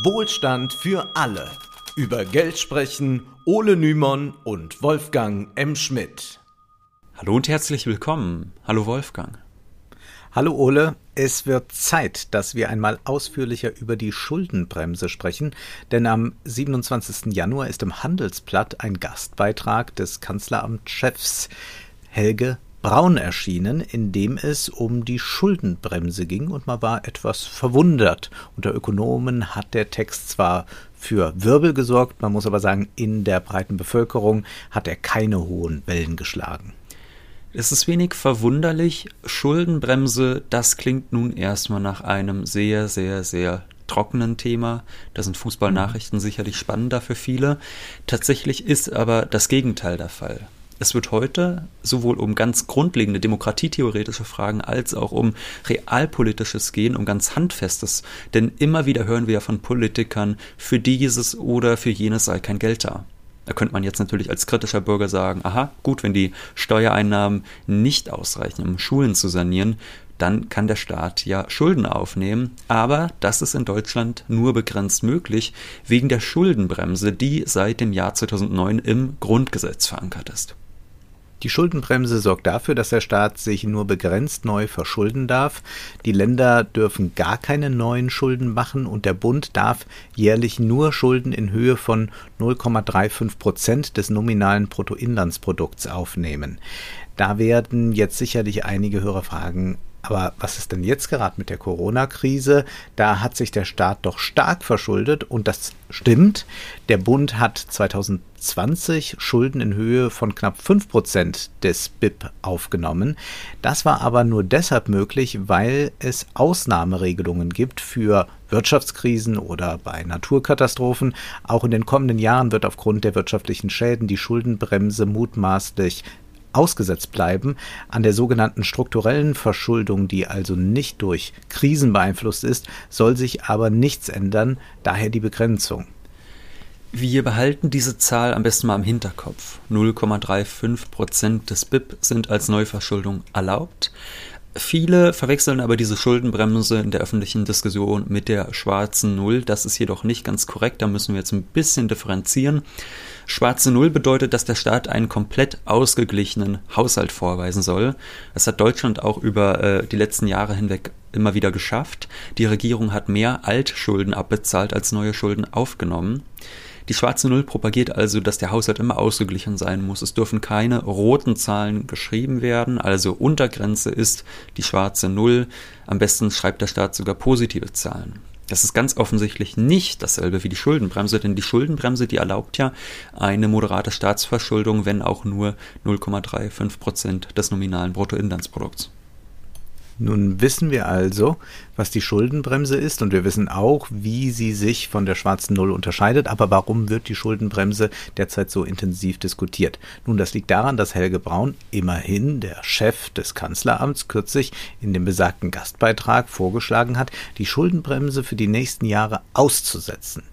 Wohlstand für alle. Über Geld sprechen Ole Nymon und Wolfgang M. Schmidt. Hallo und herzlich willkommen. Hallo Wolfgang. Hallo Ole, es wird Zeit, dass wir einmal ausführlicher über die Schuldenbremse sprechen, denn am 27. Januar ist im Handelsblatt ein Gastbeitrag des Kanzleramtschefs Helge Braun erschienen, in dem es um die Schuldenbremse ging und man war etwas verwundert. Unter Ökonomen hat der Text zwar für Wirbel gesorgt, man muss aber sagen, in der breiten Bevölkerung hat er keine hohen Wellen geschlagen. Es ist wenig verwunderlich. Schuldenbremse, das klingt nun erstmal nach einem sehr, sehr, sehr trockenen Thema. Da sind Fußballnachrichten sicherlich spannender für viele. Tatsächlich ist aber das Gegenteil der Fall. Es wird heute sowohl um ganz grundlegende demokratietheoretische Fragen als auch um realpolitisches gehen, um ganz handfestes. Denn immer wieder hören wir ja von Politikern, für dieses oder für jenes sei kein Geld da. Da könnte man jetzt natürlich als kritischer Bürger sagen, aha, gut, wenn die Steuereinnahmen nicht ausreichen, um Schulen zu sanieren, dann kann der Staat ja Schulden aufnehmen. Aber das ist in Deutschland nur begrenzt möglich wegen der Schuldenbremse, die seit dem Jahr 2009 im Grundgesetz verankert ist. Die Schuldenbremse sorgt dafür, dass der Staat sich nur begrenzt neu verschulden darf. Die Länder dürfen gar keine neuen Schulden machen und der Bund darf jährlich nur Schulden in Höhe von 0,35 Prozent des nominalen Bruttoinlandsprodukts aufnehmen. Da werden jetzt sicherlich einige Hörer fragen, aber was ist denn jetzt gerade mit der Corona-Krise? Da hat sich der Staat doch stark verschuldet und das stimmt. Der Bund hat 2020 Schulden in Höhe von knapp 5 Prozent des BIP aufgenommen. Das war aber nur deshalb möglich, weil es Ausnahmeregelungen gibt für Wirtschaftskrisen oder bei Naturkatastrophen. Auch in den kommenden Jahren wird aufgrund der wirtschaftlichen Schäden die Schuldenbremse mutmaßlich ausgesetzt bleiben. An der sogenannten strukturellen Verschuldung, die also nicht durch Krisen beeinflusst ist, soll sich aber nichts ändern, daher die Begrenzung. Wir behalten diese Zahl am besten mal im Hinterkopf. 0,35 Prozent des BIP sind als Neuverschuldung erlaubt. Viele verwechseln aber diese Schuldenbremse in der öffentlichen Diskussion mit der schwarzen Null. Das ist jedoch nicht ganz korrekt. Da müssen wir jetzt ein bisschen differenzieren. Schwarze Null bedeutet, dass der Staat einen komplett ausgeglichenen Haushalt vorweisen soll. Das hat Deutschland auch über äh, die letzten Jahre hinweg immer wieder geschafft. Die Regierung hat mehr Altschulden abbezahlt als neue Schulden aufgenommen. Die schwarze Null propagiert also, dass der Haushalt immer ausgeglichen sein muss. Es dürfen keine roten Zahlen geschrieben werden, also Untergrenze ist die schwarze Null. Am besten schreibt der Staat sogar positive Zahlen. Das ist ganz offensichtlich nicht dasselbe wie die Schuldenbremse, denn die Schuldenbremse, die erlaubt ja eine moderate Staatsverschuldung, wenn auch nur 0,35 Prozent des nominalen Bruttoinlandsprodukts. Nun wissen wir also, was die Schuldenbremse ist und wir wissen auch, wie sie sich von der schwarzen Null unterscheidet. Aber warum wird die Schuldenbremse derzeit so intensiv diskutiert? Nun, das liegt daran, dass Helge Braun immerhin der Chef des Kanzleramts kürzlich in dem besagten Gastbeitrag vorgeschlagen hat, die Schuldenbremse für die nächsten Jahre auszusetzen.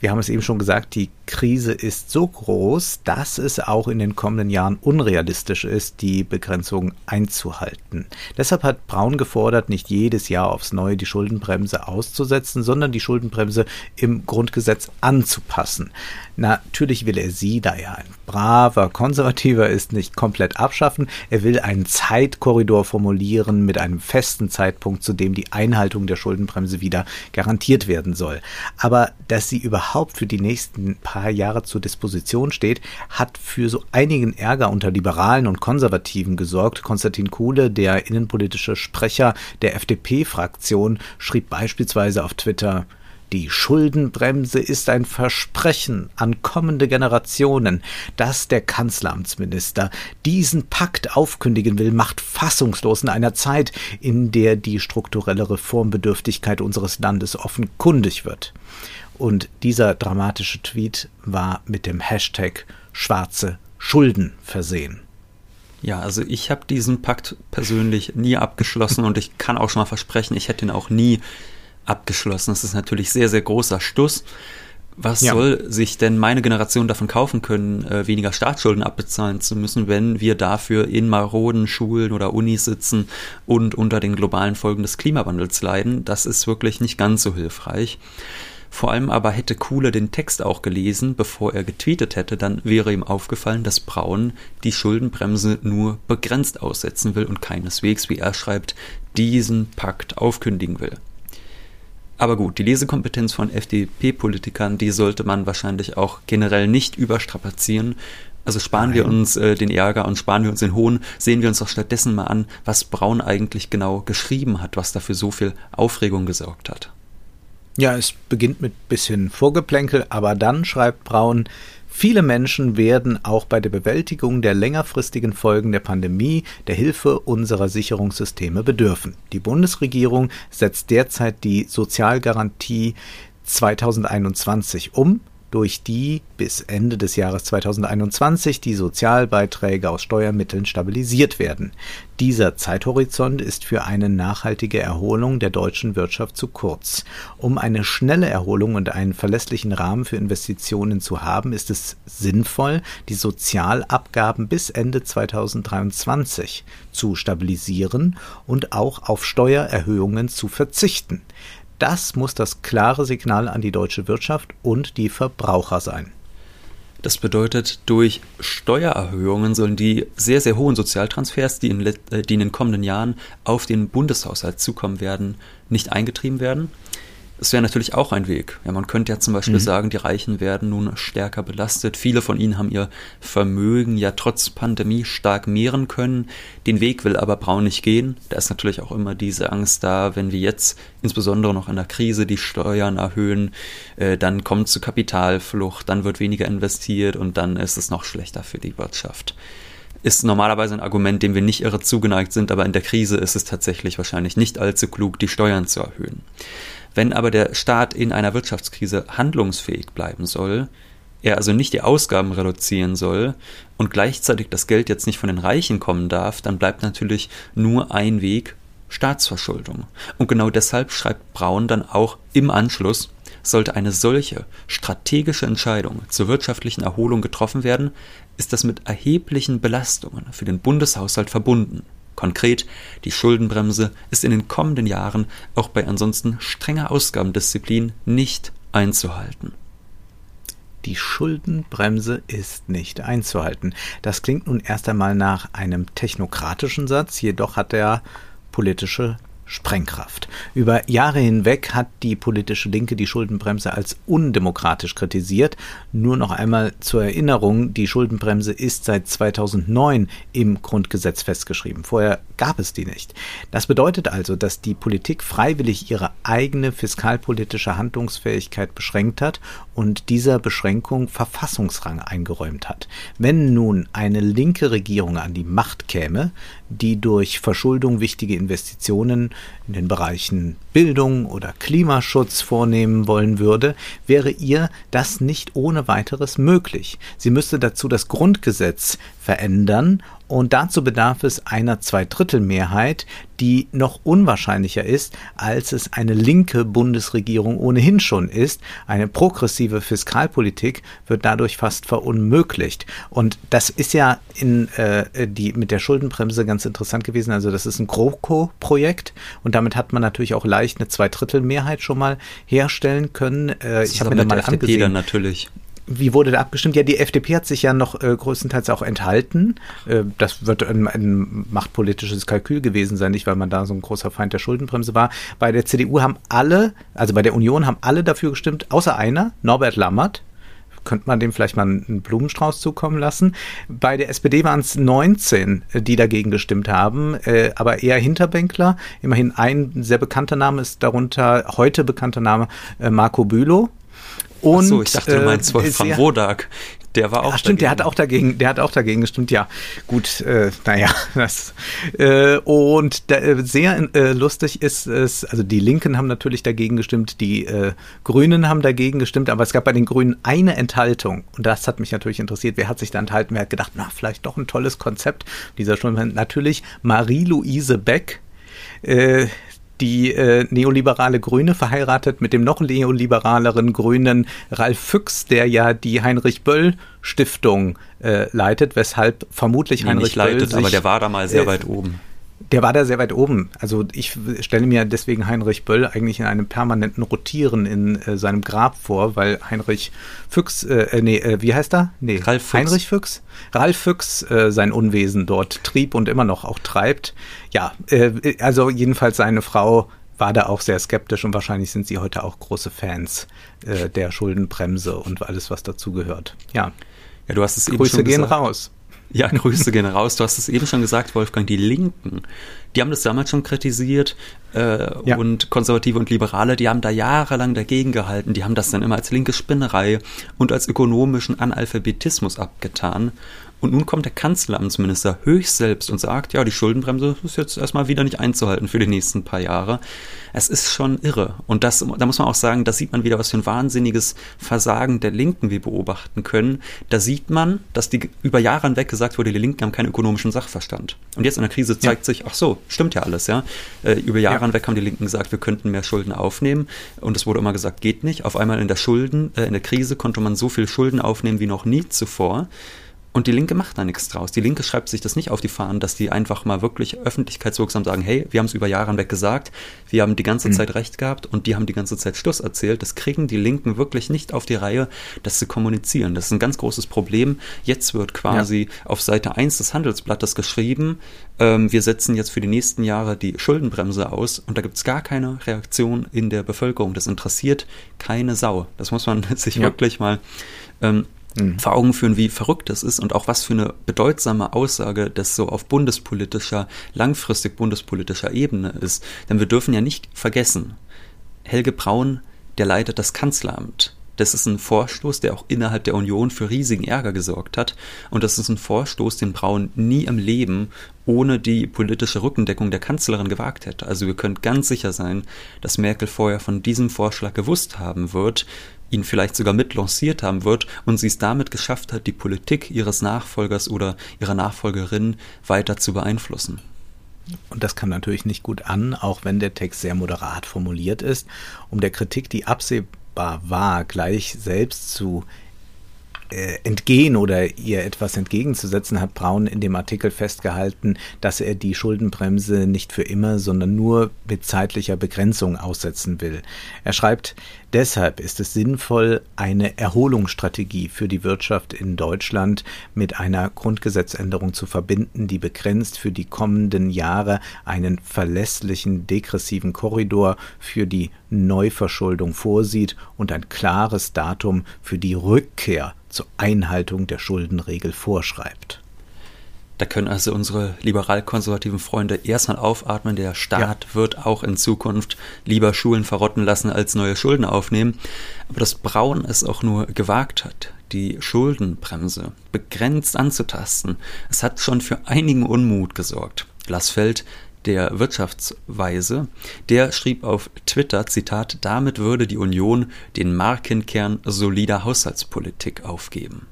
Wir haben es eben schon gesagt, die Krise ist so groß, dass es auch in den kommenden Jahren unrealistisch ist, die Begrenzung einzuhalten. Deshalb hat Braun gefordert, nicht jedes Jahr aufs Neue die Schuldenbremse auszusetzen, sondern die Schuldenbremse im Grundgesetz anzupassen. Natürlich will er sie, da er ein braver Konservativer ist, nicht komplett abschaffen. Er will einen Zeitkorridor formulieren mit einem festen Zeitpunkt, zu dem die Einhaltung der Schuldenbremse wieder garantiert werden soll. Aber dass sie überhaupt für die nächsten paar Jahre zur Disposition steht, hat für so einigen Ärger unter Liberalen und Konservativen gesorgt. Konstantin Kuhle, der innenpolitische Sprecher der FDP-Fraktion, schrieb beispielsweise auf Twitter, die Schuldenbremse ist ein Versprechen an kommende Generationen. Dass der Kanzleramtsminister diesen Pakt aufkündigen will, macht fassungslos in einer Zeit, in der die strukturelle Reformbedürftigkeit unseres Landes offenkundig wird. Und dieser dramatische Tweet war mit dem Hashtag schwarze Schulden versehen. Ja, also ich habe diesen Pakt persönlich nie abgeschlossen und ich kann auch schon mal versprechen, ich hätte ihn auch nie abgeschlossen. Das ist natürlich sehr, sehr großer Stuss. Was ja. soll sich denn meine Generation davon kaufen können, äh, weniger Staatsschulden abbezahlen zu müssen, wenn wir dafür in maroden Schulen oder Unis sitzen und unter den globalen Folgen des Klimawandels leiden? Das ist wirklich nicht ganz so hilfreich. Vor allem aber hätte Kuhle den Text auch gelesen, bevor er getweetet hätte, dann wäre ihm aufgefallen, dass Braun die Schuldenbremse nur begrenzt aussetzen will und keineswegs, wie er schreibt, diesen Pakt aufkündigen will. Aber gut, die Lesekompetenz von FDP-Politikern, die sollte man wahrscheinlich auch generell nicht überstrapazieren. Also sparen Nein. wir uns äh, den Ärger und sparen wir uns den Hohn, sehen wir uns doch stattdessen mal an, was Braun eigentlich genau geschrieben hat, was dafür so viel Aufregung gesorgt hat. Ja, es beginnt mit bisschen Vorgeplänkel, aber dann schreibt Braun, Viele Menschen werden auch bei der Bewältigung der längerfristigen Folgen der Pandemie der Hilfe unserer Sicherungssysteme bedürfen. Die Bundesregierung setzt derzeit die Sozialgarantie 2021 um durch die bis Ende des Jahres 2021 die Sozialbeiträge aus Steuermitteln stabilisiert werden. Dieser Zeithorizont ist für eine nachhaltige Erholung der deutschen Wirtschaft zu kurz. Um eine schnelle Erholung und einen verlässlichen Rahmen für Investitionen zu haben, ist es sinnvoll, die Sozialabgaben bis Ende 2023 zu stabilisieren und auch auf Steuererhöhungen zu verzichten. Das muss das klare Signal an die deutsche Wirtschaft und die Verbraucher sein. Das bedeutet, durch Steuererhöhungen sollen die sehr, sehr hohen Sozialtransfers, die in, äh, die in den kommenden Jahren auf den Bundeshaushalt zukommen werden, nicht eingetrieben werden. Das wäre natürlich auch ein Weg. Ja, man könnte ja zum Beispiel mhm. sagen, die Reichen werden nun stärker belastet. Viele von ihnen haben ihr Vermögen ja trotz Pandemie stark mehren können. Den Weg will aber Braun nicht gehen. Da ist natürlich auch immer diese Angst da, wenn wir jetzt insbesondere noch in der Krise die Steuern erhöhen, äh, dann kommt zu Kapitalflucht, dann wird weniger investiert und dann ist es noch schlechter für die Wirtschaft ist normalerweise ein Argument, dem wir nicht irre zugeneigt sind, aber in der Krise ist es tatsächlich wahrscheinlich nicht allzu klug, die Steuern zu erhöhen. Wenn aber der Staat in einer Wirtschaftskrise handlungsfähig bleiben soll, er also nicht die Ausgaben reduzieren soll und gleichzeitig das Geld jetzt nicht von den Reichen kommen darf, dann bleibt natürlich nur ein Weg Staatsverschuldung. Und genau deshalb schreibt Braun dann auch im Anschluss, sollte eine solche strategische Entscheidung zur wirtschaftlichen Erholung getroffen werden, ist das mit erheblichen Belastungen für den Bundeshaushalt verbunden. Konkret, die Schuldenbremse ist in den kommenden Jahren auch bei ansonsten strenger Ausgabendisziplin nicht einzuhalten. Die Schuldenbremse ist nicht einzuhalten. Das klingt nun erst einmal nach einem technokratischen Satz, jedoch hat er politische Sprengkraft. Über Jahre hinweg hat die politische Linke die Schuldenbremse als undemokratisch kritisiert. Nur noch einmal zur Erinnerung, die Schuldenbremse ist seit 2009 im Grundgesetz festgeschrieben. Vorher gab es die nicht. Das bedeutet also, dass die Politik freiwillig ihre eigene fiskalpolitische Handlungsfähigkeit beschränkt hat und dieser Beschränkung Verfassungsrang eingeräumt hat. Wenn nun eine linke Regierung an die Macht käme, die durch Verschuldung wichtige Investitionen in den Bereichen Bildung oder Klimaschutz vornehmen wollen würde, wäre ihr das nicht ohne weiteres möglich. Sie müsste dazu das Grundgesetz verändern und dazu bedarf es einer Zweidrittelmehrheit, die noch unwahrscheinlicher ist, als es eine linke Bundesregierung ohnehin schon ist. Eine progressive Fiskalpolitik wird dadurch fast verunmöglicht. Und das ist ja in äh, die mit der Schuldenbremse ganz interessant gewesen. Also das ist ein GroKo-Projekt und damit hat man natürlich auch leicht eine Zweidrittelmehrheit schon mal herstellen können. Äh, ich habe mir da mal angesehen. natürlich. Wie wurde da abgestimmt? Ja, die FDP hat sich ja noch äh, größtenteils auch enthalten. Äh, das wird ein, ein, machtpolitisches Kalkül gewesen sein, nicht weil man da so ein großer Feind der Schuldenbremse war. Bei der CDU haben alle, also bei der Union haben alle dafür gestimmt, außer einer, Norbert Lammert. Könnte man dem vielleicht mal einen Blumenstrauß zukommen lassen. Bei der SPD waren es 19, die dagegen gestimmt haben, äh, aber eher Hinterbänkler. Immerhin ein sehr bekannter Name ist darunter, heute bekannter Name, äh, Marco Bülow und, Ach so, ich dachte, du meinst äh, von Wodak. Der war auch. Ja, stimmt, dagegen. der hat auch dagegen, der hat auch dagegen gestimmt, ja. Gut, äh, naja, das. Äh, und da, äh, sehr äh, lustig ist es, also die Linken haben natürlich dagegen gestimmt, die äh, Grünen haben dagegen gestimmt, aber es gab bei den Grünen eine Enthaltung. Und das hat mich natürlich interessiert. Wer hat sich da enthalten? Wer hat gedacht, na, vielleicht doch ein tolles Konzept dieser Stunde? Natürlich Marie-Louise Beck. Äh, die äh, neoliberale Grüne verheiratet mit dem noch neoliberaleren Grünen Ralf Füchs, der ja die Heinrich Böll Stiftung äh, leitet, weshalb vermutlich nee, Heinrich Böll leitet, sich, aber der war da mal sehr äh, weit oben Der war da sehr weit oben. Also ich stelle mir deswegen Heinrich Böll eigentlich in einem permanenten Rotieren in äh, seinem Grab vor, weil Heinrich Füchs, äh, äh nee, äh, wie heißt er? Nee, Ralf Füchs. Heinrich Füchs. Ralf Füchs äh, sein Unwesen dort trieb und immer noch auch treibt. Ja, äh, also jedenfalls seine Frau war da auch sehr skeptisch und wahrscheinlich sind sie heute auch große Fans äh, der Schuldenbremse und alles, was dazu gehört. Ja. Ja, du hast es Grüße eben schon gehen gesagt. raus. Ja, Grüße gehen raus. Du hast es eben schon gesagt, Wolfgang, die Linken, die haben das damals schon kritisiert äh, ja. und Konservative und Liberale, die haben da jahrelang dagegen gehalten. Die haben das dann immer als linke Spinnerei und als ökonomischen Analphabetismus abgetan. Und nun kommt der Kanzleramtsminister höchst selbst und sagt, ja, die Schuldenbremse ist jetzt erstmal wieder nicht einzuhalten für die nächsten paar Jahre. Es ist schon irre. Und das, da muss man auch sagen, da sieht man wieder, was für ein wahnsinniges Versagen der Linken wir beobachten können. Da sieht man, dass die über Jahre hinweg gesagt wurde, die Linken haben keinen ökonomischen Sachverstand. Und jetzt in der Krise zeigt ja. sich, ach so, stimmt ja alles, ja. Äh, über Jahre ja. hinweg haben die Linken gesagt, wir könnten mehr Schulden aufnehmen. Und es wurde immer gesagt, geht nicht. Auf einmal in der Schulden, äh, in der Krise konnte man so viel Schulden aufnehmen wie noch nie zuvor. Und die Linke macht da nichts draus. Die Linke schreibt sich das nicht auf die Fahnen, dass die einfach mal wirklich öffentlichkeitswirksam sagen, hey, wir haben es über Jahre hinweg gesagt, wir haben die ganze mhm. Zeit recht gehabt und die haben die ganze Zeit Schluss erzählt. Das kriegen die Linken wirklich nicht auf die Reihe, das zu kommunizieren. Das ist ein ganz großes Problem. Jetzt wird quasi ja. auf Seite 1 des Handelsblattes geschrieben, ähm, wir setzen jetzt für die nächsten Jahre die Schuldenbremse aus und da gibt es gar keine Reaktion in der Bevölkerung. Das interessiert keine Sau. Das muss man sich ja. wirklich mal ähm, mhm. vor Augen führen, wie verrückt das ist und auch was für eine bedeutsame Aussage das so auf bundespolitischer, langfristig bundespolitischer Ebene ist. Denn wir dürfen ja nicht vergessen, Helge Braun, der leitet das Kanzleramt. Das ist ein Vorstoß, der auch innerhalb der Union für riesigen Ärger gesorgt hat. Und das ist ein Vorstoß, den Braun nie im Leben ohne die politische Rückendeckung der Kanzlerin gewagt hätte. Also wir können ganz sicher sein, dass Merkel vorher von diesem Vorschlag gewusst haben wird, ihn vielleicht sogar mitlanciert haben wird und sie es damit geschafft hat, die Politik ihres Nachfolgers oder ihrer Nachfolgerin weiter zu beeinflussen. Und das kam natürlich nicht gut an, auch wenn der Text sehr moderat formuliert ist. Um der Kritik, die absehbar war, gleich selbst zu entgehen oder ihr etwas entgegenzusetzen, hat Braun in dem Artikel festgehalten, dass er die Schuldenbremse nicht für immer, sondern nur mit zeitlicher Begrenzung aussetzen will. Er schreibt, Deshalb ist es sinnvoll, eine Erholungsstrategie für die Wirtschaft in Deutschland mit einer Grundgesetzänderung zu verbinden, die begrenzt für die kommenden Jahre einen verlässlichen degressiven Korridor für die Neuverschuldung vorsieht und ein klares Datum für die Rückkehr zur Einhaltung der Schuldenregel vorschreibt. Da können also unsere liberal-konservativen Freunde erstmal aufatmen. Der Staat ja. wird auch in Zukunft lieber Schulen verrotten lassen, als neue Schulden aufnehmen. Aber dass Braun es auch nur gewagt hat, die Schuldenbremse begrenzt anzutasten, es hat schon für einigen Unmut gesorgt. Glasfeld der Wirtschaftsweise, der schrieb auf Twitter, Zitat, damit würde die Union den Markenkern solider Haushaltspolitik aufgeben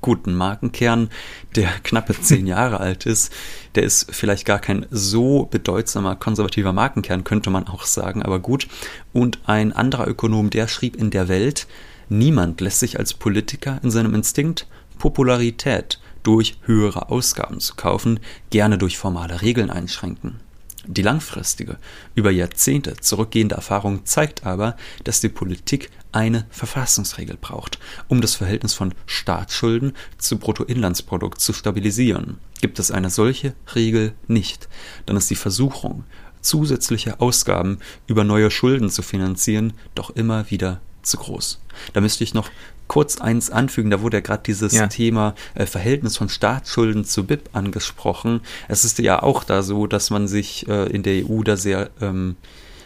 guten Markenkern, der knappe zehn Jahre alt ist. Der ist vielleicht gar kein so bedeutsamer konservativer Markenkern, könnte man auch sagen, aber gut. Und ein anderer Ökonom, der schrieb in der Welt, niemand lässt sich als Politiker in seinem Instinkt Popularität durch höhere Ausgaben zu kaufen, gerne durch formale Regeln einschränken. Die langfristige, über Jahrzehnte zurückgehende Erfahrung zeigt aber, dass die Politik eine Verfassungsregel braucht, um das Verhältnis von Staatsschulden zu Bruttoinlandsprodukt zu stabilisieren. Gibt es eine solche Regel nicht, dann ist die Versuchung, zusätzliche Ausgaben über neue Schulden zu finanzieren, doch immer wieder zu groß. Da müsste ich noch kurz eins anfügen, da wurde ja gerade dieses ja. Thema äh, Verhältnis von Staatsschulden zu BIP angesprochen. Es ist ja auch da so, dass man sich äh, in der EU da sehr ähm,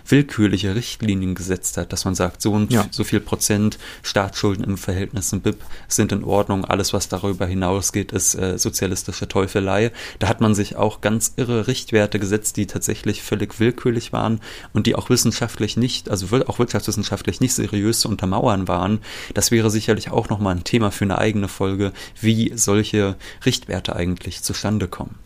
willkürliche Richtlinien gesetzt hat, dass man sagt, so und ja. so viel Prozent Staatsschulden im Verhältnis zum BIP sind in Ordnung, alles, was darüber hinausgeht, ist äh, sozialistische Teufelei. Da hat man sich auch ganz irre Richtwerte gesetzt, die tatsächlich völlig willkürlich waren und die auch wissenschaftlich nicht, also auch wirtschaftswissenschaftlich nicht seriös zu untermauern waren. Das wäre sicherlich auch nochmal ein Thema für eine eigene Folge, wie solche Richtwerte eigentlich zustande kommen.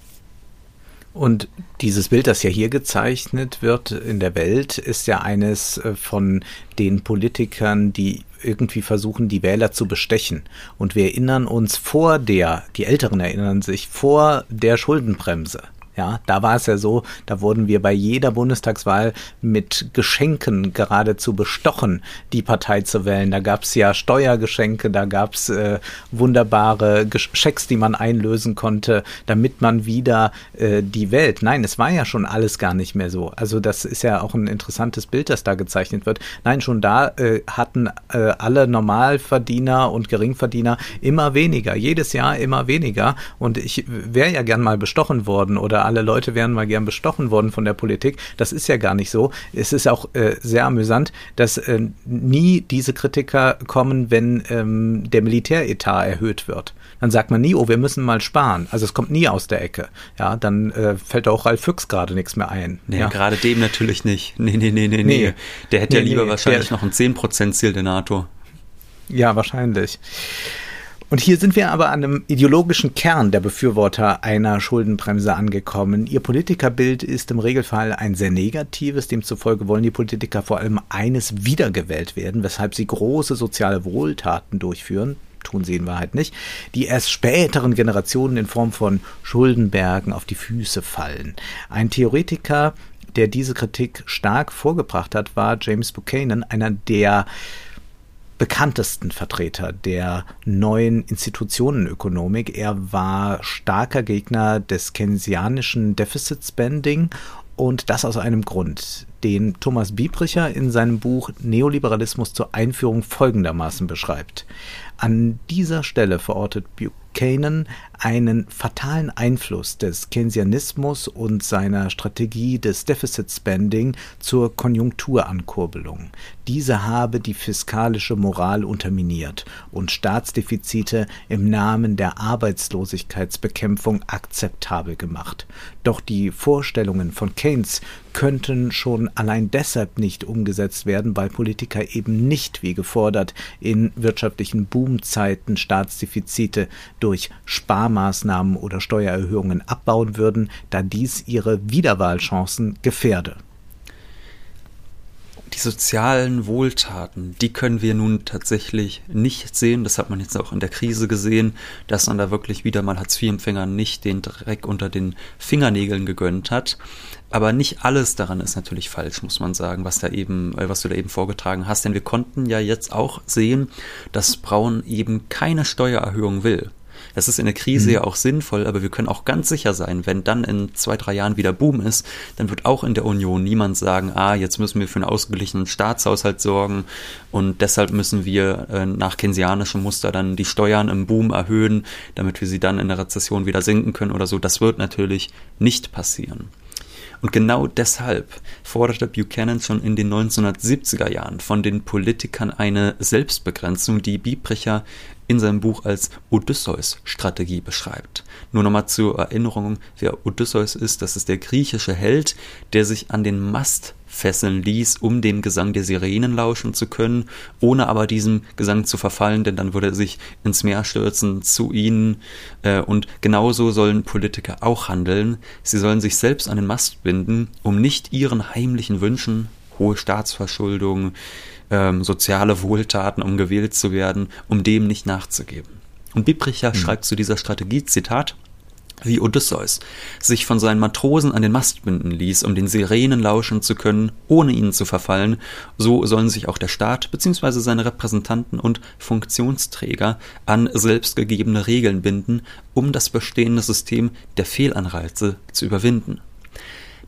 Und dieses Bild, das ja hier gezeichnet wird in der Welt, ist ja eines äh, von den Politikern, die irgendwie versuchen, die Wähler zu bestechen. Und wir erinnern uns vor der, die Älteren erinnern sich, vor der Schuldenbremse Ja, da war es ja so, da wurden wir bei jeder Bundestagswahl mit Geschenken geradezu bestochen, die Partei zu wählen. Da gab es ja Steuergeschenke, da gab es äh, wunderbare Schecks, die man einlösen konnte, damit man wieder äh, die Welt. Nein, es war ja schon alles gar nicht mehr so. Also das ist ja auch ein interessantes Bild, das da gezeichnet wird. Nein, schon da äh, hatten äh, alle Normalverdiener und Geringverdiener immer weniger, jedes Jahr immer weniger. Und ich wäre ja gern mal bestochen worden oder alle Leute wären mal gern bestochen worden von der Politik. Das ist ja gar nicht so. Es ist auch äh, sehr amüsant, dass äh, nie diese Kritiker kommen, wenn ähm, der Militäretat erhöht wird. Dann sagt man nie, oh, wir müssen mal sparen. Also es kommt nie aus der Ecke. Ja, dann äh, fällt auch Ralf Füchs gerade nichts mehr ein. Nee, ja. gerade dem natürlich nicht. Nee, nee, nee, nee, nee. Der hätte nee, ja lieber nee, wahrscheinlich der, noch ein 10%-Ziel der NATO. Ja, wahrscheinlich. Und hier sind wir aber an einem ideologischen Kern der Befürworter einer Schuldenbremse angekommen. Ihr Politikerbild ist im Regelfall ein sehr negatives. Demzufolge wollen die Politiker vor allem eines wiedergewählt werden, weshalb sie große soziale Wohltaten durchführen. Tun sie in Wahrheit nicht, die erst späteren Generationen in Form von Schuldenbergen auf die Füße fallen. Ein Theoretiker, der diese Kritik stark vorgebracht hat, war James Buchanan, einer der bekanntesten Vertreter der neuen Institutionenökonomik. Er war starker Gegner des keynesianischen Deficit Spending und das aus einem Grund, den Thomas Biebricher in seinem Buch Neoliberalismus zur Einführung folgendermaßen beschreibt. An dieser Stelle verortet Buchanan einen fatalen Einfluss des Keynesianismus und seiner Strategie des Deficit Spending zur Konjunkturankurbelung. Diese habe die fiskalische Moral unterminiert und Staatsdefizite im Namen der Arbeitslosigkeitsbekämpfung akzeptabel gemacht. Doch die Vorstellungen von Keynes könnten schon allein deshalb nicht umgesetzt werden, weil Politiker eben nicht, wie gefordert, in wirtschaftlichen Boomzeiten Staatsdefizite durch Sparmaßnahmen oder Steuererhöhungen abbauen würden, da dies ihre Wiederwahlchancen gefährde. Die sozialen Wohltaten, die können wir nun tatsächlich nicht sehen. Das hat man jetzt auch in der Krise gesehen, dass man da wirklich wieder mal Hartz-IV-Empfängern nicht den Dreck unter den Fingernägeln gegönnt hat. Aber nicht alles daran ist natürlich falsch, muss man sagen, was da eben, äh, was du da eben vorgetragen hast. Denn wir konnten ja jetzt auch sehen, dass Braun eben keine Steuererhöhung will. Das ist in der Krise mhm. ja auch sinnvoll, aber wir können auch ganz sicher sein, wenn dann in zwei, drei Jahren wieder Boom ist, dann wird auch in der Union niemand sagen, ah, jetzt müssen wir für einen ausgeglichenen Staatshaushalt sorgen und deshalb müssen wir äh, nach keynesianischem Muster dann die Steuern im Boom erhöhen, damit wir sie dann in der Rezession wieder senken können oder so. Das wird natürlich nicht passieren. Und genau deshalb forderte Buchanan schon in den 1970er Jahren von den Politikern eine Selbstbegrenzung, die Biebricher in seinem Buch als Odysseus-Strategie beschreibt. Nur nochmal zur Erinnerung, wer Odysseus ist, das ist der griechische Held, der sich an den Mast fesseln ließ, um dem Gesang der Sirenen lauschen zu können, ohne aber diesem Gesang zu verfallen, denn dann würde er sich ins Meer stürzen zu ihnen. Äh, und genauso sollen Politiker auch handeln. Sie sollen sich selbst an den Mast binden, um nicht ihren heimlichen Wünschen, hohe Staatsverschuldung, ähm, soziale Wohltaten, um gewählt zu werden, um dem nicht nachzugeben. Und Biebricher mhm. schreibt zu dieser Strategie, Zitat, wie Odysseus sich von seinen Matrosen an den Mast binden ließ, um den Sirenen lauschen zu können, ohne ihnen zu verfallen, so sollen sich auch der Staat bzw. seine Repräsentanten und Funktionsträger an selbstgegebene Regeln binden, um das bestehende System der Fehlanreize zu überwinden.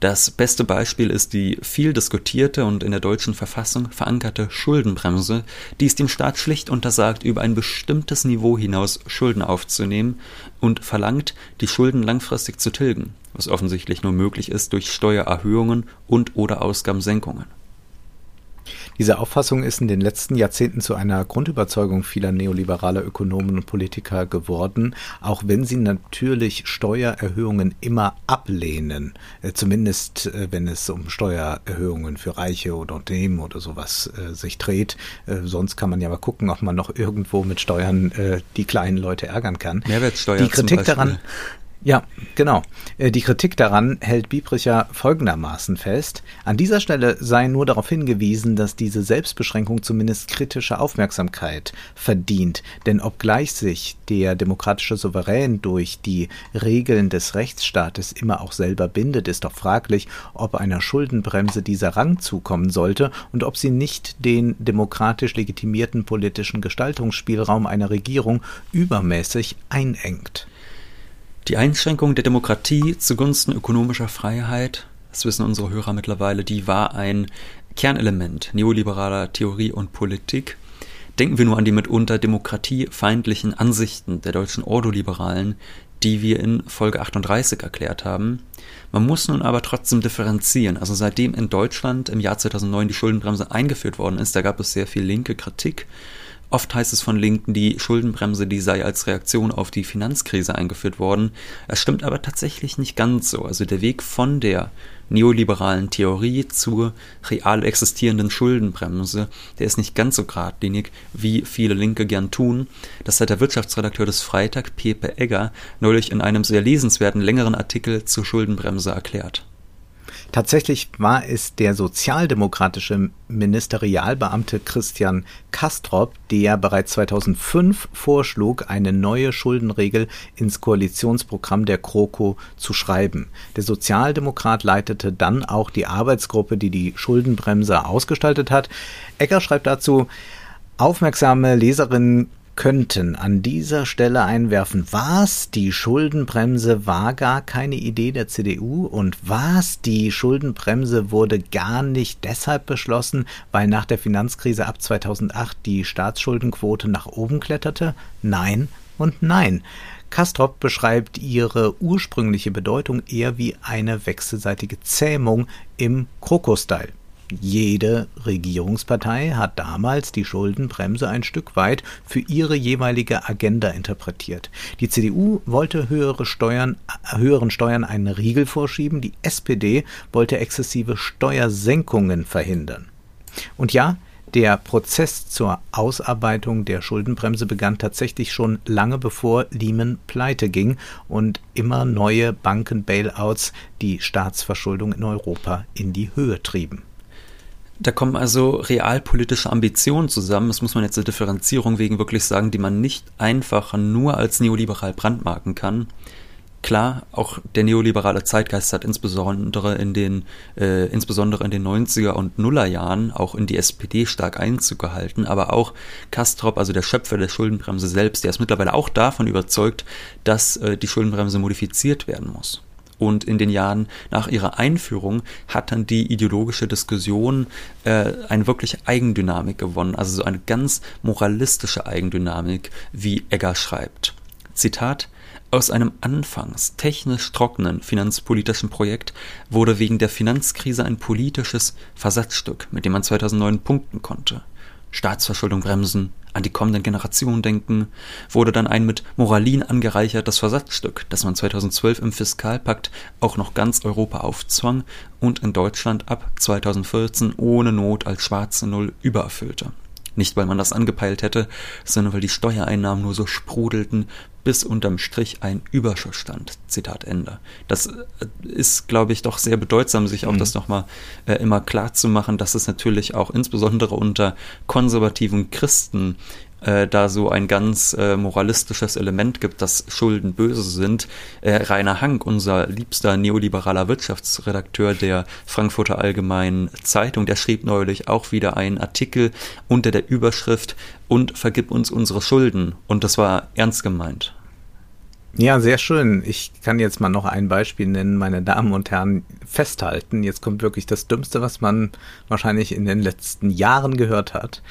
Das beste Beispiel ist die viel diskutierte und in der deutschen Verfassung verankerte Schuldenbremse, die es dem Staat schlicht untersagt, über ein bestimmtes Niveau hinaus Schulden aufzunehmen und verlangt, die Schulden langfristig zu tilgen, was offensichtlich nur möglich ist durch Steuererhöhungen und oder Ausgabensenkungen. Diese Auffassung ist in den letzten Jahrzehnten zu einer Grundüberzeugung vieler neoliberaler Ökonomen und Politiker geworden, auch wenn sie natürlich Steuererhöhungen immer ablehnen, äh, zumindest äh, wenn es um Steuererhöhungen für Reiche oder Unternehmen oder sowas äh, sich dreht. sonst kann man ja mal gucken, ob man noch irgendwo mit Steuern die kleinen Leute ärgern kann. Mehrwertsteuer die Kritik daran Ja, genau. Äh, die Kritik daran hält Biebricher folgendermaßen fest. An dieser Stelle sei nur darauf hingewiesen, dass diese Selbstbeschränkung zumindest kritische Aufmerksamkeit verdient. Denn obgleich sich der demokratische Souverän durch die Regeln des Rechtsstaates immer auch selber bindet, ist doch fraglich, ob einer Schuldenbremse dieser Rang zukommen sollte und ob sie nicht den demokratisch legitimierten politischen Gestaltungsspielraum einer Regierung übermäßig einengt. Die Einschränkung der Demokratie zugunsten ökonomischer Freiheit, das wissen unsere Hörer mittlerweile, die war ein Kernelement neoliberaler Theorie und Politik. Denken wir nur an die mitunter demokratiefeindlichen Ansichten der deutschen Ordoliberalen, die wir in Folge 38 erklärt haben. Man muss nun aber trotzdem differenzieren. Also seitdem in Deutschland im Jahr 2009 die Schuldenbremse eingeführt worden ist, da gab es sehr viel linke Kritik Oft heißt es von Linken, die Schuldenbremse, die sei als Reaktion auf die Finanzkrise eingeführt worden. Es stimmt aber tatsächlich nicht ganz so. Also der Weg von der neoliberalen Theorie zur real existierenden Schuldenbremse, der ist nicht ganz so geradlinig, wie viele Linke gern tun. Das hat der Wirtschaftsredakteur des Freitag, Pepe Egger, neulich in einem sehr lesenswerten längeren Artikel zur Schuldenbremse erklärt. Tatsächlich war es der sozialdemokratische Ministerialbeamte Christian Kastrop, der bereits 2005 vorschlug, eine neue Schuldenregel ins Koalitionsprogramm der Kroko zu schreiben. Der Sozialdemokrat leitete dann auch die Arbeitsgruppe, die die Schuldenbremse ausgestaltet hat. Ecker schreibt dazu, Aufmerksame Leserinnen könnten an dieser Stelle einwerfen, was die Schuldenbremse war gar keine Idee der CDU und was die Schuldenbremse wurde gar nicht deshalb beschlossen, weil nach der Finanzkrise ab 2008 die Staatsschuldenquote nach oben kletterte? Nein und nein. Kastrop beschreibt ihre ursprüngliche Bedeutung eher wie eine wechselseitige Zähmung im Krokodil. Jede Regierungspartei hat damals die Schuldenbremse ein Stück weit für ihre jeweilige Agenda interpretiert. Die CDU wollte höhere Steuern, höheren Steuern einen Riegel vorschieben, die SPD wollte exzessive Steuersenkungen verhindern. Und ja, der Prozess zur Ausarbeitung der Schuldenbremse begann tatsächlich schon lange bevor Lehman pleite ging und immer neue Banken-Bailouts die Staatsverschuldung in Europa in die Höhe trieben. Da kommen also realpolitische Ambitionen zusammen. Das muss man jetzt der Differenzierung wegen wirklich sagen, die man nicht einfach nur als neoliberal brandmarken kann. Klar, auch der neoliberale Zeitgeist hat insbesondere in den, äh, insbesondere in den 90er und Nuller Jahren auch in die SPD stark Einzug gehalten, aber auch Kastrop, also der Schöpfer der Schuldenbremse selbst, der ist mittlerweile auch davon überzeugt, dass äh, die Schuldenbremse modifiziert werden muss. Und in den Jahren nach ihrer Einführung hat dann die ideologische Diskussion äh, eine wirklich Eigendynamik gewonnen, also so eine ganz moralistische Eigendynamik, wie Egger schreibt. Zitat aus einem anfangs technisch trockenen finanzpolitischen Projekt wurde wegen der Finanzkrise ein politisches Versatzstück, mit dem man 2009 punkten konnte. Staatsverschuldung bremsen, an die kommenden Generationen denken, wurde dann ein mit Moralin angereichertes Versatzstück, das man 2012 im Fiskalpakt auch noch ganz Europa aufzwang und in Deutschland ab 2014 ohne Not als schwarze Null übererfüllte. Nicht, weil man das angepeilt hätte, sondern weil die Steuereinnahmen nur so sprudelten, bis unterm Strich ein Überschuss stand. Zitat Ende. Das äh, ist, glaube ich, doch sehr bedeutsam, sich auch mhm. das nochmal äh, immer klar zu machen, dass es natürlich auch insbesondere unter konservativen Christen äh, da so ein ganz äh, moralistisches Element gibt, dass Schulden böse sind. Äh, Rainer Hank, unser liebster neoliberaler Wirtschaftsredakteur der Frankfurter Allgemeinen Zeitung, der schrieb neulich auch wieder einen Artikel unter der Überschrift und vergib uns unsere Schulden. Und das war ernst gemeint. Ja, sehr schön. Ich kann jetzt mal noch ein Beispiel nennen, meine Damen und Herren. Festhalten. Jetzt kommt wirklich das Dümmste, was man wahrscheinlich in den letzten Jahren gehört hat.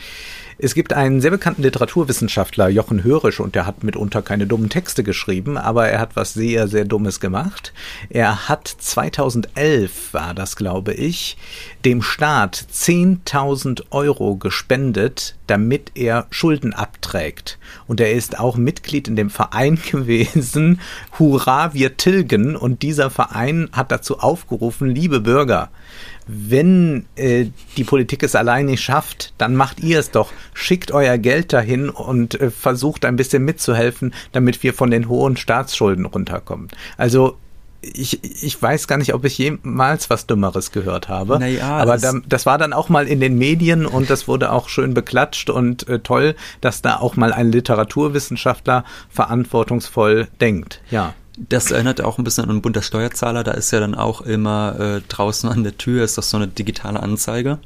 Es gibt einen sehr bekannten Literaturwissenschaftler, Jochen Hörisch, und der hat mitunter keine dummen Texte geschrieben, aber er hat was sehr, sehr Dummes gemacht. Er hat 2011, war das glaube ich, dem Staat 10.000 Euro gespendet, damit er Schulden abträgt. Und er ist auch Mitglied in dem Verein gewesen, Hurra, wir tilgen. Und dieser Verein hat dazu aufgerufen, liebe Bürger, wenn äh, die Politik es allein nicht schafft, dann macht ihr es doch. Schickt euer Geld dahin und äh, versucht ein bisschen mitzuhelfen, damit wir von den hohen Staatsschulden runterkommen. Also ich, ich weiß gar nicht, ob ich jemals was Dümmeres gehört habe. Naja, aber das, da, das war dann auch mal in den Medien und das wurde auch schön beklatscht und äh, toll, dass da auch mal ein Literaturwissenschaftler verantwortungsvoll denkt. Ja. Das erinnert auch ein bisschen an einen Bund der Steuerzahler. Da ist ja dann auch immer äh, draußen an der Tür ist das so eine digitale Anzeige.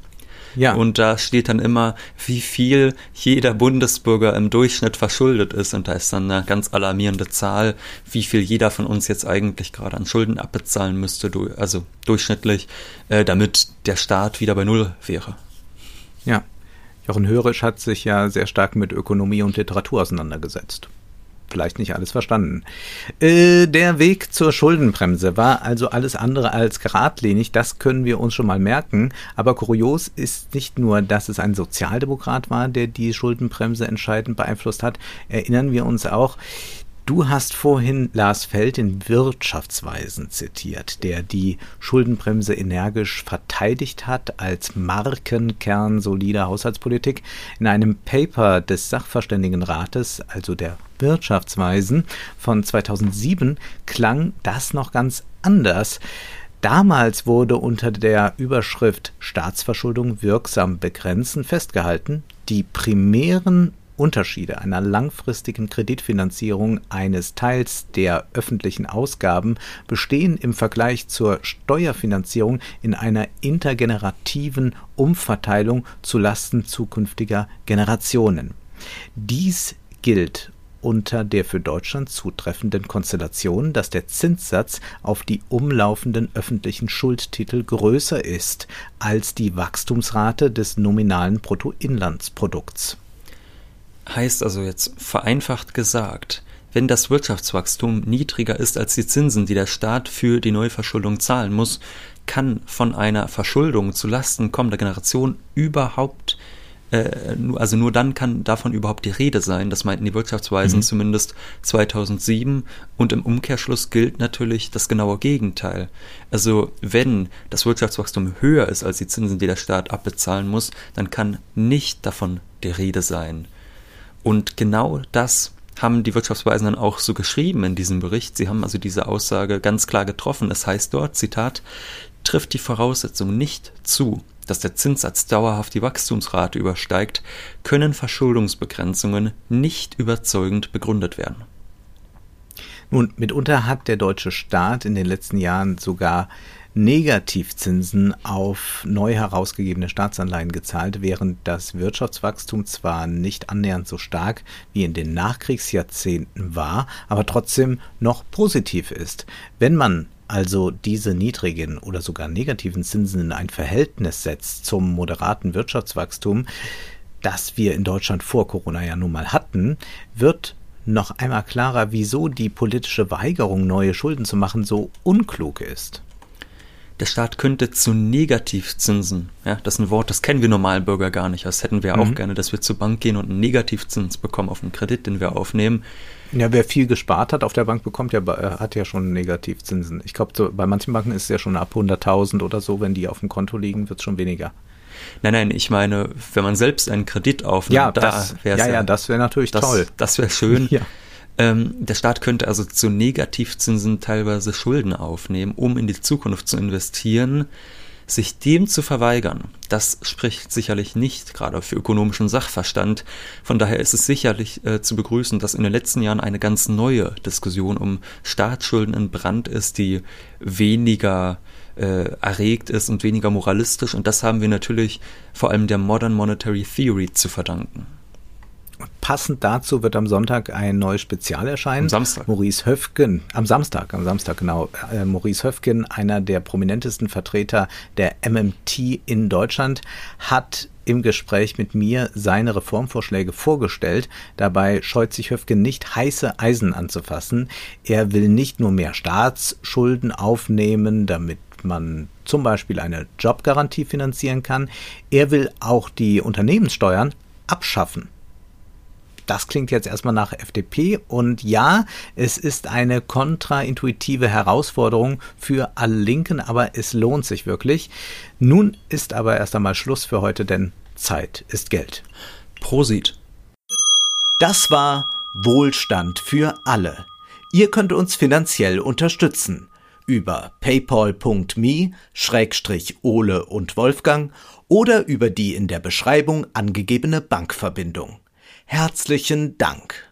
Ja. Und da steht dann immer, wie viel jeder Bundesbürger im Durchschnitt verschuldet ist. Und da ist dann eine ganz alarmierende Zahl, wie viel jeder von uns jetzt eigentlich gerade an Schulden abbezahlen müsste, also durchschnittlich, äh, damit der Staat wieder bei Null wäre. Ja. Jochen Hörisch hat sich ja sehr stark mit Ökonomie und Literatur auseinandergesetzt vielleicht nicht alles verstanden. Äh, der Weg zur Schuldenbremse war also alles andere als geradlinig, das können wir uns schon mal merken. Aber kurios ist nicht nur, dass es ein Sozialdemokrat war, der die Schuldenbremse entscheidend beeinflusst hat, erinnern wir uns auch, Du hast vorhin Lars Feld in Wirtschaftsweisen zitiert, der die Schuldenbremse energisch verteidigt hat als Markenkern solider Haushaltspolitik. In einem Paper des Sachverständigenrates, also der Wirtschaftsweisen von 2007, klang das noch ganz anders. Damals wurde unter der Überschrift Staatsverschuldung wirksam begrenzen festgehalten, die primären Unterschiede einer langfristigen Kreditfinanzierung eines Teils der öffentlichen Ausgaben bestehen im Vergleich zur Steuerfinanzierung in einer intergenerativen Umverteilung zu Lasten zukünftiger Generationen. Dies gilt unter der für Deutschland zutreffenden Konstellation, dass der Zinssatz auf die umlaufenden öffentlichen Schuldtitel größer ist als die Wachstumsrate des nominalen Bruttoinlandsprodukts. Heißt also jetzt vereinfacht gesagt, wenn das Wirtschaftswachstum niedriger ist als die Zinsen, die der Staat für die Neuverschuldung zahlen muss, kann von einer Verschuldung zu Lasten kommender Generation überhaupt äh, also nur dann kann davon überhaupt die Rede sein. Das meinten die Wirtschaftsweisen mhm. zumindest 2007. Und im Umkehrschluss gilt natürlich das genaue Gegenteil. Also wenn das Wirtschaftswachstum höher ist als die Zinsen, die der Staat abbezahlen muss, dann kann nicht davon die Rede sein. Und genau das haben die Wirtschaftsweisen dann auch so geschrieben in diesem Bericht. Sie haben also diese Aussage ganz klar getroffen. Es heißt dort, Zitat, trifft die Voraussetzung nicht zu, dass der Zinssatz dauerhaft die Wachstumsrate übersteigt, können Verschuldungsbegrenzungen nicht überzeugend begründet werden. Nun, mitunter hat der deutsche Staat in den letzten Jahren sogar Negativzinsen auf neu herausgegebene Staatsanleihen gezahlt, während das Wirtschaftswachstum zwar nicht annähernd so stark wie in den Nachkriegsjahrzehnten war, aber trotzdem noch positiv ist. Wenn man also diese niedrigen oder sogar negativen Zinsen in ein Verhältnis setzt zum moderaten Wirtschaftswachstum, das wir in Deutschland vor Corona ja nun mal hatten, wird noch einmal klarer, wieso die politische Weigerung, neue Schulden zu machen, so unklug ist der Staat könnte zu Negativzinsen, ja, das ist ein Wort, das kennen wir Normalbürger gar nicht. Das hätten wir mhm. auch gerne, dass wir zur Bank gehen und einen Negativzins bekommen auf einen Kredit, den wir aufnehmen. Ja, wer viel gespart hat auf der Bank, bekommt ja, äh, hat ja schon Negativzinsen. Ich glaube, so, bei manchen Banken ist es ja schon ab 100.000 oder so, wenn die auf dem Konto liegen, wird es schon weniger. Nein, nein, ich meine, wenn man selbst einen Kredit aufnimmt, ja, da wäre ja, ja, das wäre natürlich das, toll. Das wäre schön. Ja. Ähm, der Staat könnte also zu Negativzinsen teilweise Schulden aufnehmen, um in die Zukunft zu investieren. Sich dem zu verweigern, das spricht sicherlich nicht gerade für ökonomischen Sachverstand. Von daher ist es sicherlich äh, zu begrüßen, dass in den letzten Jahren eine ganz neue Diskussion um Staatsschulden in Brand ist, die weniger äh, erregt ist und weniger moralistisch. Und das haben wir natürlich vor allem der Modern Monetary Theory zu verdanken. Passend dazu wird am Sonntag ein neues Spezial erscheinen. Am Samstag. Maurice Höfgen, am Samstag, am Samstag genau. Äh, Maurice Höfgen, einer der prominentesten Vertreter der MMT in Deutschland, hat im Gespräch mit mir seine Reformvorschläge vorgestellt. Dabei scheut sich Höfgen nicht, heiße Eisen anzufassen. Er will nicht nur mehr Staatsschulden aufnehmen, damit man zum Beispiel eine Jobgarantie finanzieren kann. Er will auch die Unternehmenssteuern abschaffen. Das klingt jetzt erstmal nach FDP und ja, es ist eine kontraintuitive Herausforderung für alle Linken, aber es lohnt sich wirklich. Nun ist aber erst einmal Schluss für heute, denn Zeit ist Geld. Prosit. Das war Wohlstand für alle. Ihr könnt uns finanziell unterstützen über paypal.me-ole und Wolfgang oder über die in der Beschreibung angegebene Bankverbindung. Herzlichen Dank.